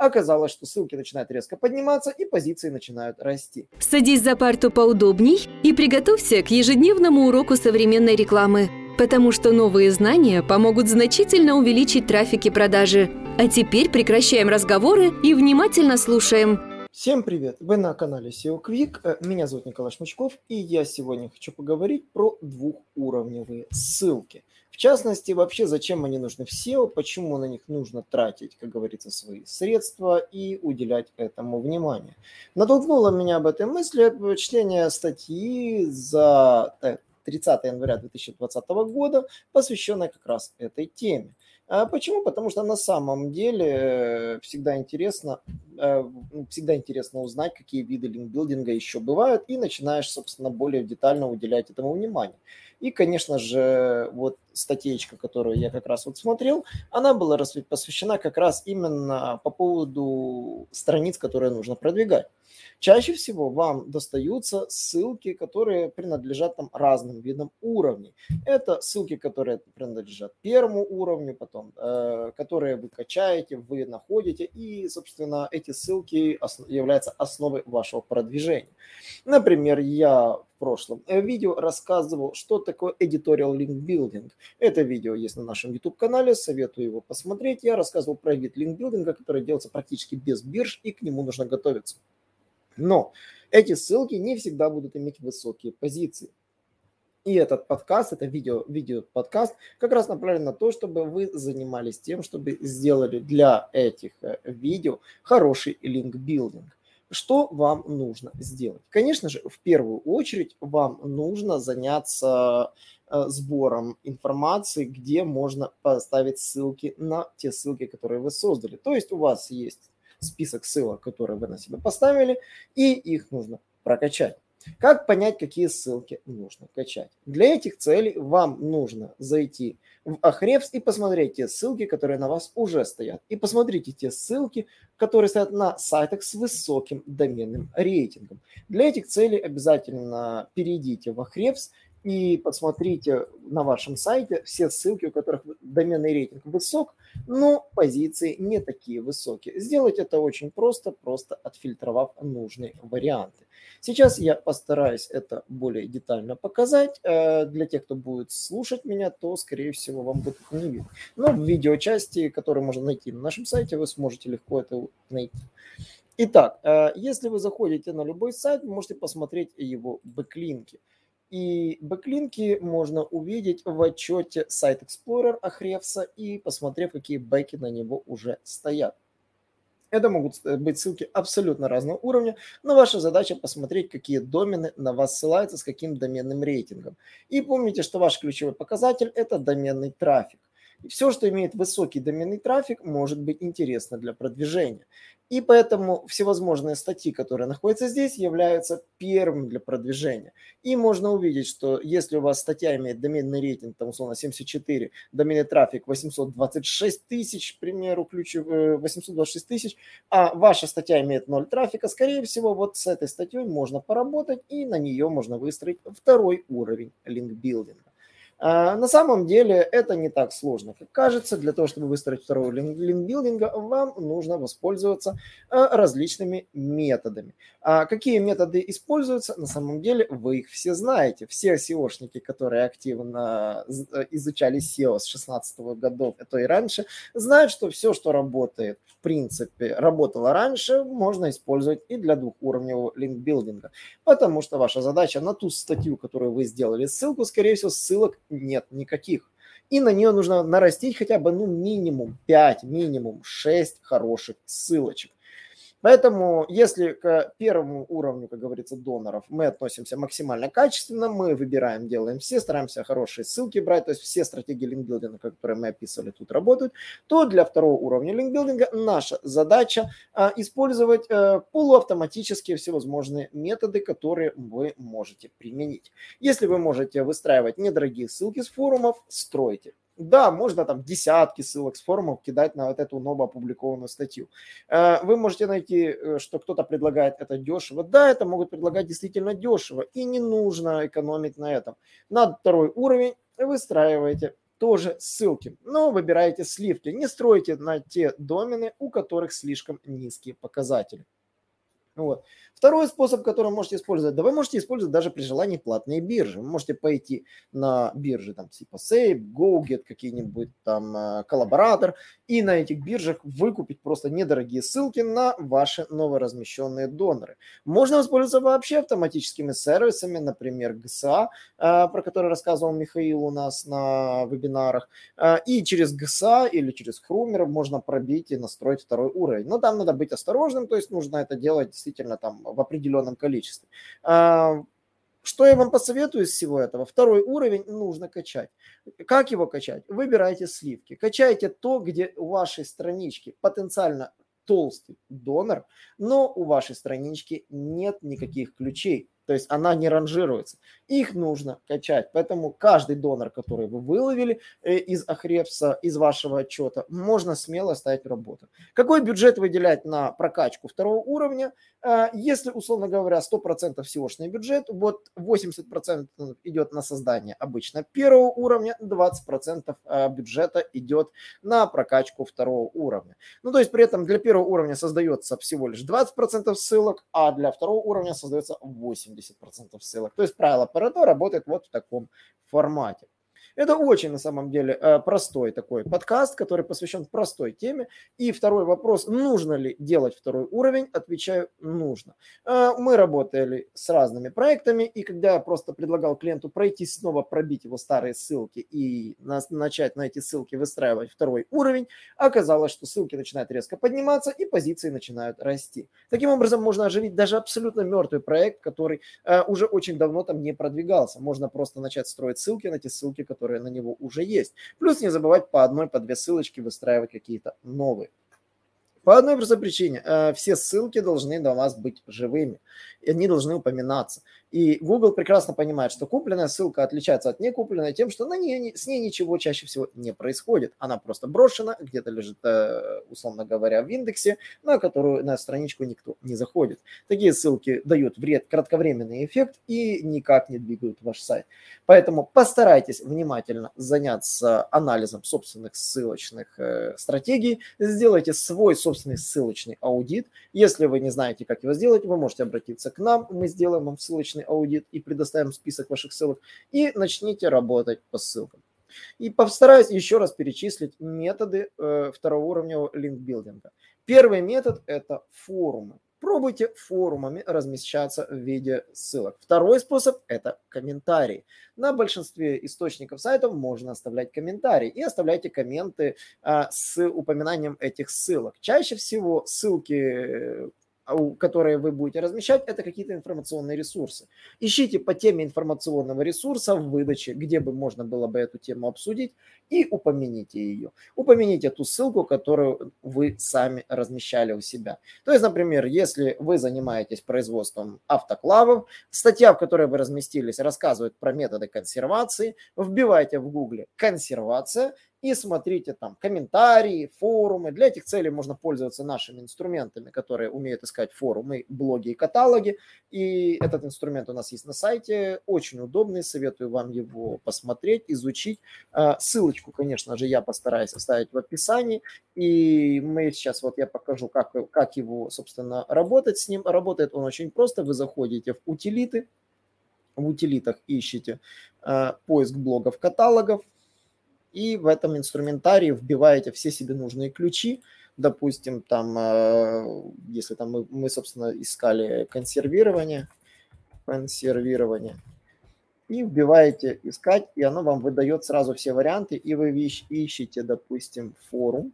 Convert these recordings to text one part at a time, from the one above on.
оказалось, что ссылки начинают резко подниматься и позиции начинают расти. Садись за парту поудобней и приготовься к ежедневному уроку современной рекламы, потому что новые знания помогут значительно увеличить трафик и продажи. А теперь прекращаем разговоры и внимательно слушаем. Всем привет! Вы на канале SEO Quick. Э, Меня зовут Николай Шмычков, и я сегодня хочу поговорить про двухуровневые ссылки. Частности, вообще, зачем они нужны в SEO, почему на них нужно тратить, как говорится, свои средства и уделять этому внимание. Натолкнуло меня об этой мысли чтение статьи за 30 января 2020 года, посвященной как раз этой теме. А почему? Потому что на самом деле э, всегда интересно, э, всегда интересно узнать, какие виды линкбилдинга еще бывают, и начинаешь, собственно, более детально уделять этому внимание. И, конечно же, вот статейка, которую я как раз вот смотрел, она была посвящена как раз именно по поводу страниц, которые нужно продвигать. Чаще всего вам достаются ссылки, которые принадлежат там разным видам уровней. Это ссылки, которые принадлежат первому уровню, потом, э, которые вы качаете, вы находите, и, собственно, эти ссылки ос- являются основой вашего продвижения. Например, я в прошлом видео рассказывал, что такое editorial link building. Это видео есть на нашем YouTube-канале, советую его посмотреть. Я рассказывал про вид линкбилдинга, который делается практически без бирж, и к нему нужно готовиться. Но эти ссылки не всегда будут иметь высокие позиции. И этот подкаст, это видео, видео подкаст как раз направлен на то, чтобы вы занимались тем, чтобы сделали для этих э, видео хороший линкбилдинг. Что вам нужно сделать? Конечно же, в первую очередь вам нужно заняться э, сбором информации, где можно поставить ссылки на те ссылки, которые вы создали. То есть у вас есть список ссылок, которые вы на себя поставили, и их нужно прокачать. Как понять, какие ссылки нужно качать? Для этих целей вам нужно зайти в Ahrefs и посмотреть те ссылки, которые на вас уже стоят. И посмотрите те ссылки, которые стоят на сайтах с высоким доменным рейтингом. Для этих целей обязательно перейдите в Ahrefs и посмотрите на вашем сайте все ссылки, у которых доменный рейтинг высок, но позиции не такие высокие. Сделать это очень просто, просто отфильтровав нужные варианты. Сейчас я постараюсь это более детально показать. Э, для тех, кто будет слушать меня, то, скорее всего, вам будет не видно. Но в видеочасти, которую можно найти на нашем сайте, вы сможете легко это найти. Итак, э, если вы заходите на любой сайт, вы можете посмотреть его backlink и. И backlink и можно увидеть в отчете Site Explorer Ahrefs и посмотрев, какие бэки на него уже стоят. Это могут быть ссылки абсолютно разного уровня, но ваша задача посмотреть, какие домены на вас ссылаются, с каким доменным рейтингом. И помните, что ваш ключевой показатель – это доменный трафик. И все, что имеет высокий доменный трафик, может быть интересно для продвижения. И поэтому всевозможные статьи, которые находятся здесь, являются первым для продвижения. И можно увидеть, что если у вас статья имеет доменный рейтинг, там условно 74, доменный трафик 826 тысяч, к примеру, ключев 826 тысяч, а ваша статья имеет 0 трафика, скорее всего, вот с этой статьей можно поработать, и на нее можно выстроить второй уровень линкбилдинга. А, на самом деле это не так сложно, как кажется. Для того, чтобы выстроить второй линкбилдинга, вам нужно воспользоваться а, различными методами. А какие методы используются? На самом деле вы их все знаете. Все SEOшники, которые активно изучали SEO с 16 годов, это и раньше, знают, что все, что работает, в принципе, работало раньше, можно использовать и для двухуровневого линкбилдинга. Потому что ваша задача на ту статью, которую вы сделали ссылку, скорее всего, ссылок нет никаких. И на нее нужно нарастить хотя бы ну, минимум 5, минимум 6 хороших ссылочек. Поэтому, если к первому уровню, как говорится, доноров мы относимся максимально качественно, мы выбираем, делаем все, стараемся хорошие ссылки брать, то есть все стратегии линкбилдинга, которые мы описывали, тут работают, то для второго уровня линкбилдинга наша задача а, использовать а, полуавтоматические всевозможные методы, которые вы можете применить. Если вы можете выстраивать недорогие ссылки с форумов, стройте да, можно там десятки ссылок с форумов кидать на вот эту ново опубликованную статью. Э, вы можете найти, э, что кто-то предлагает это дешево. Да, это могут предлагать действительно дешево, и не нужно экономить на этом. На второй уровень выстраиваете тоже ссылки. Но выбирайте сливки. Не стройте на те домены, у которых слишком низкие показатели. Вот. Второй способ, который можете использовать, да вы можете использовать даже при желании платные биржи. Вы можете пойти на биржи там типа Save, GoGet, какие-нибудь там э, коллаборатор, и на этих биржах выкупить просто недорогие ссылки на ваши новоразмещенные доноры. Можно воспользоваться вообще автоматическими сервисами, например, GSA, э, про который рассказывал Михаил у нас на вебинарах, э, и через GSA или через Хрумер можно пробить и настроить второй уровень. Но там надо быть осторожным, то есть нужно это делать действительно там в определенном количестве. А, что я вам посоветую из всего этого? Второй уровень нужно качать. Как его качать? Выбирайте сливки. Качайте то, где у вашей странички потенциально толстый донор, но у вашей странички нет никаких ключей. То есть она не ранжируется. Их нужно качать. Поэтому каждый донор, который вы выловили э, из Ахрепса, из вашего отчета, можно смело ставить в работу. Какой бюджет выделять на прокачку второго уровня? Э, если, условно говоря, 100% всегошний бюджет, вот 80% идет на создание обычно первого уровня, 20% э, бюджета идет на прокачку второго уровня. Ну, то есть при этом для первого уровня создается всего лишь 20% ссылок, а для второго уровня создается 80%. 70% ссылок. То есть правило Парето работает вот в таком формате. Это очень на самом деле э, простой такой подкаст, который посвящен простой теме. И второй вопрос, нужно ли делать второй уровень, отвечаю, нужно. Э, мы работали с разными проектами, и когда я просто предлагал клиенту пройти снова, пробить его старые ссылки и начать на эти ссылки выстраивать второй уровень, оказалось, что ссылки начинают резко подниматься и позиции начинают расти. Таким образом, можно оживить даже абсолютно мертвый проект, который э, уже очень давно там не продвигался. Можно просто начать строить ссылки на те ссылки, которые которые на него уже есть. Плюс не забывать по одной, по две ссылочки выстраивать какие-то новые. По одной простой причине. Э, все ссылки должны до вас быть живыми. Они должны упоминаться. И Google прекрасно понимает, что купленная ссылка отличается от некупленной тем, что на ней, с ней ничего чаще всего не происходит. Она просто брошена, где-то лежит, э, условно говоря, в индексе, на которую на страничку никто не заходит. Такие ссылки дают вред, кратковременный эффект и никак не двигают ваш сайт. Поэтому постарайтесь внимательно заняться анализом собственных ссылочных э, стратегий, сделайте свой собственный ссылочный аудит. Если вы не знаете, как его сделать, вы можете обратиться к нам, мы сделаем вам ссылочный аудит и предоставим список ваших ссылок, и начните работать по ссылкам. И постараюсь еще раз перечислить методы э, второго уровня линкбилдинга. Первый метод – это форумы. Пробуйте форумами размещаться в виде ссылок. Второй способ – это комментарии. На большинстве источников сайтов можно оставлять комментарии. И оставляйте комменты а, с упоминанием этих ссылок. Чаще всего ссылки которые вы будете размещать, это какие-то информационные ресурсы. Ищите по теме информационного ресурса в выдаче, где бы можно было бы эту тему обсудить, и упомяните ее. Упомяните ту ссылку, которую вы сами размещали у себя. То есть, например, если вы занимаетесь производством автоклавов, статья, в которой вы разместились, рассказывает про методы консервации, вбивайте в гугле «консервация», и смотрите там комментарии, форумы. Для этих целей можно пользоваться нашими инструментами, которые умеют искать форумы, блоги и каталоги. И этот инструмент у нас есть на сайте, очень удобный, советую вам его посмотреть, изучить. А, ссылочку, конечно же, я постараюсь оставить в описании. И мы сейчас вот я покажу, как, как его, собственно, работать с ним. Работает он очень просто. Вы заходите в утилиты, в утилитах ищите э, поиск блогов, каталогов, и в этом инструментарии вбиваете все себе нужные ключи, допустим, там, э, если там мы, мы, собственно, искали консервирование, консервирование, и вбиваете искать, и оно вам выдает сразу все варианты, и вы ищете, допустим, форум,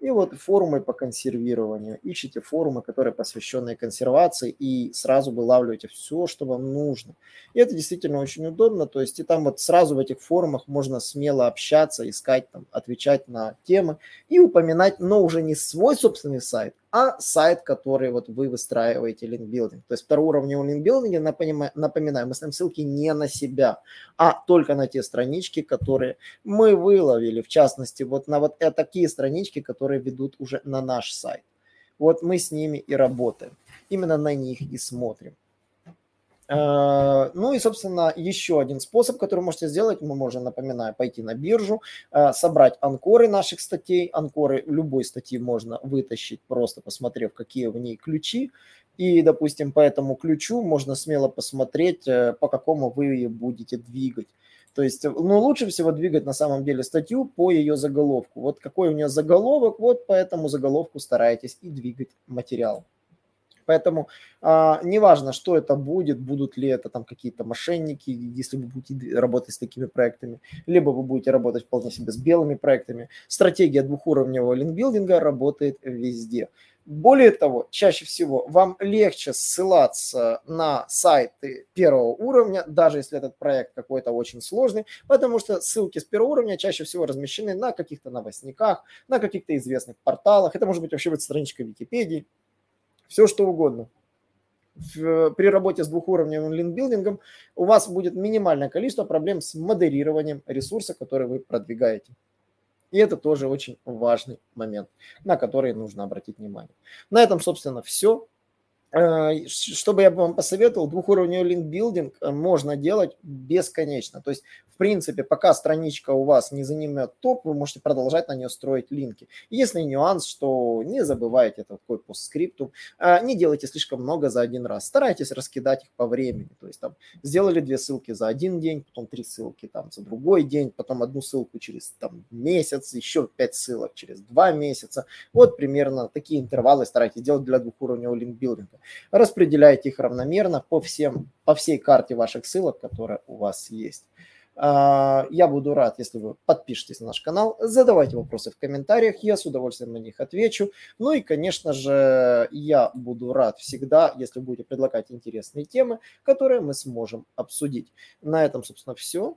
и вот форумы по консервированию. Ищите форумы, которые посвящены консервации, и сразу вылавливаете все, что вам нужно. И это действительно очень удобно. То есть и там вот сразу в этих форумах можно смело общаться, искать, там, отвечать на темы и упоминать, но уже не свой собственный сайт, а сайт, который вот вы выстраиваете линкбилдинг. То есть второуровневый линкбилдинг, напоминаю, мы ставим ссылки не на себя, а только на те странички, которые мы выловили. В частности, вот на вот такие странички, которые ведут уже на наш сайт. Вот мы с ними и работаем. Именно на них и смотрим. Э, ну и, собственно, еще один способ, который можете сделать, мы можем, напоминаю, пойти на биржу, э, собрать анкоры наших статей. Анкоры любой статьи можно вытащить, просто посмотрев, какие в ней ключи. И, допустим, по этому ключу можно смело посмотреть, э, по какому вы ее будете двигать. То есть, ну, лучше всего двигать на самом деле статью по ее заголовку. Вот какой у нее заголовок, вот по этому заголовку старайтесь и двигать материал. Поэтому а, неважно, что это будет, будут ли это там какие-то мошенники, если вы будете работать с такими проектами, либо вы будете работать вполне себе с белыми проектами. Стратегия двухуровневого линкбилдинга работает везде. Более того, чаще всего вам легче ссылаться на сайты первого уровня, даже если этот проект какой-то очень сложный, потому что ссылки с первого уровня чаще всего размещены на каких-то новостниках, на каких-то известных порталах. Это может быть вообще быть страничка Википедии, все что угодно. В, при работе с двухуровневым линкбилдингом у вас будет минимальное количество проблем с модерированием ресурса, который вы продвигаете. И это тоже очень важный момент, на который нужно обратить внимание. На этом, собственно, все. Э, что бы я вам посоветовал, двухуровневый линкбилдинг э, можно делать бесконечно. То есть, в принципе, пока страничка у вас не занимет топ, вы можете продолжать на нее строить линки. Единственный нюанс, что не забывайте это такой постскриптум, э, не делайте слишком много за один раз. Старайтесь раскидать их по времени. То есть, там, сделали две ссылки за один день, потом три ссылки там за другой день, потом одну ссылку через там, месяц, еще пять ссылок через два месяца. Вот примерно такие интервалы старайтесь делать для двухуровневого линкбилдинга распределяйте их равномерно по, всем, по всей карте ваших ссылок, которая у вас есть. А, я буду рад, если вы подпишетесь на наш канал, задавайте вопросы в комментариях, я с удовольствием на них отвечу. Ну и, конечно же, я буду рад всегда, если будете предлагать интересные темы, которые мы сможем обсудить. На этом, собственно, все.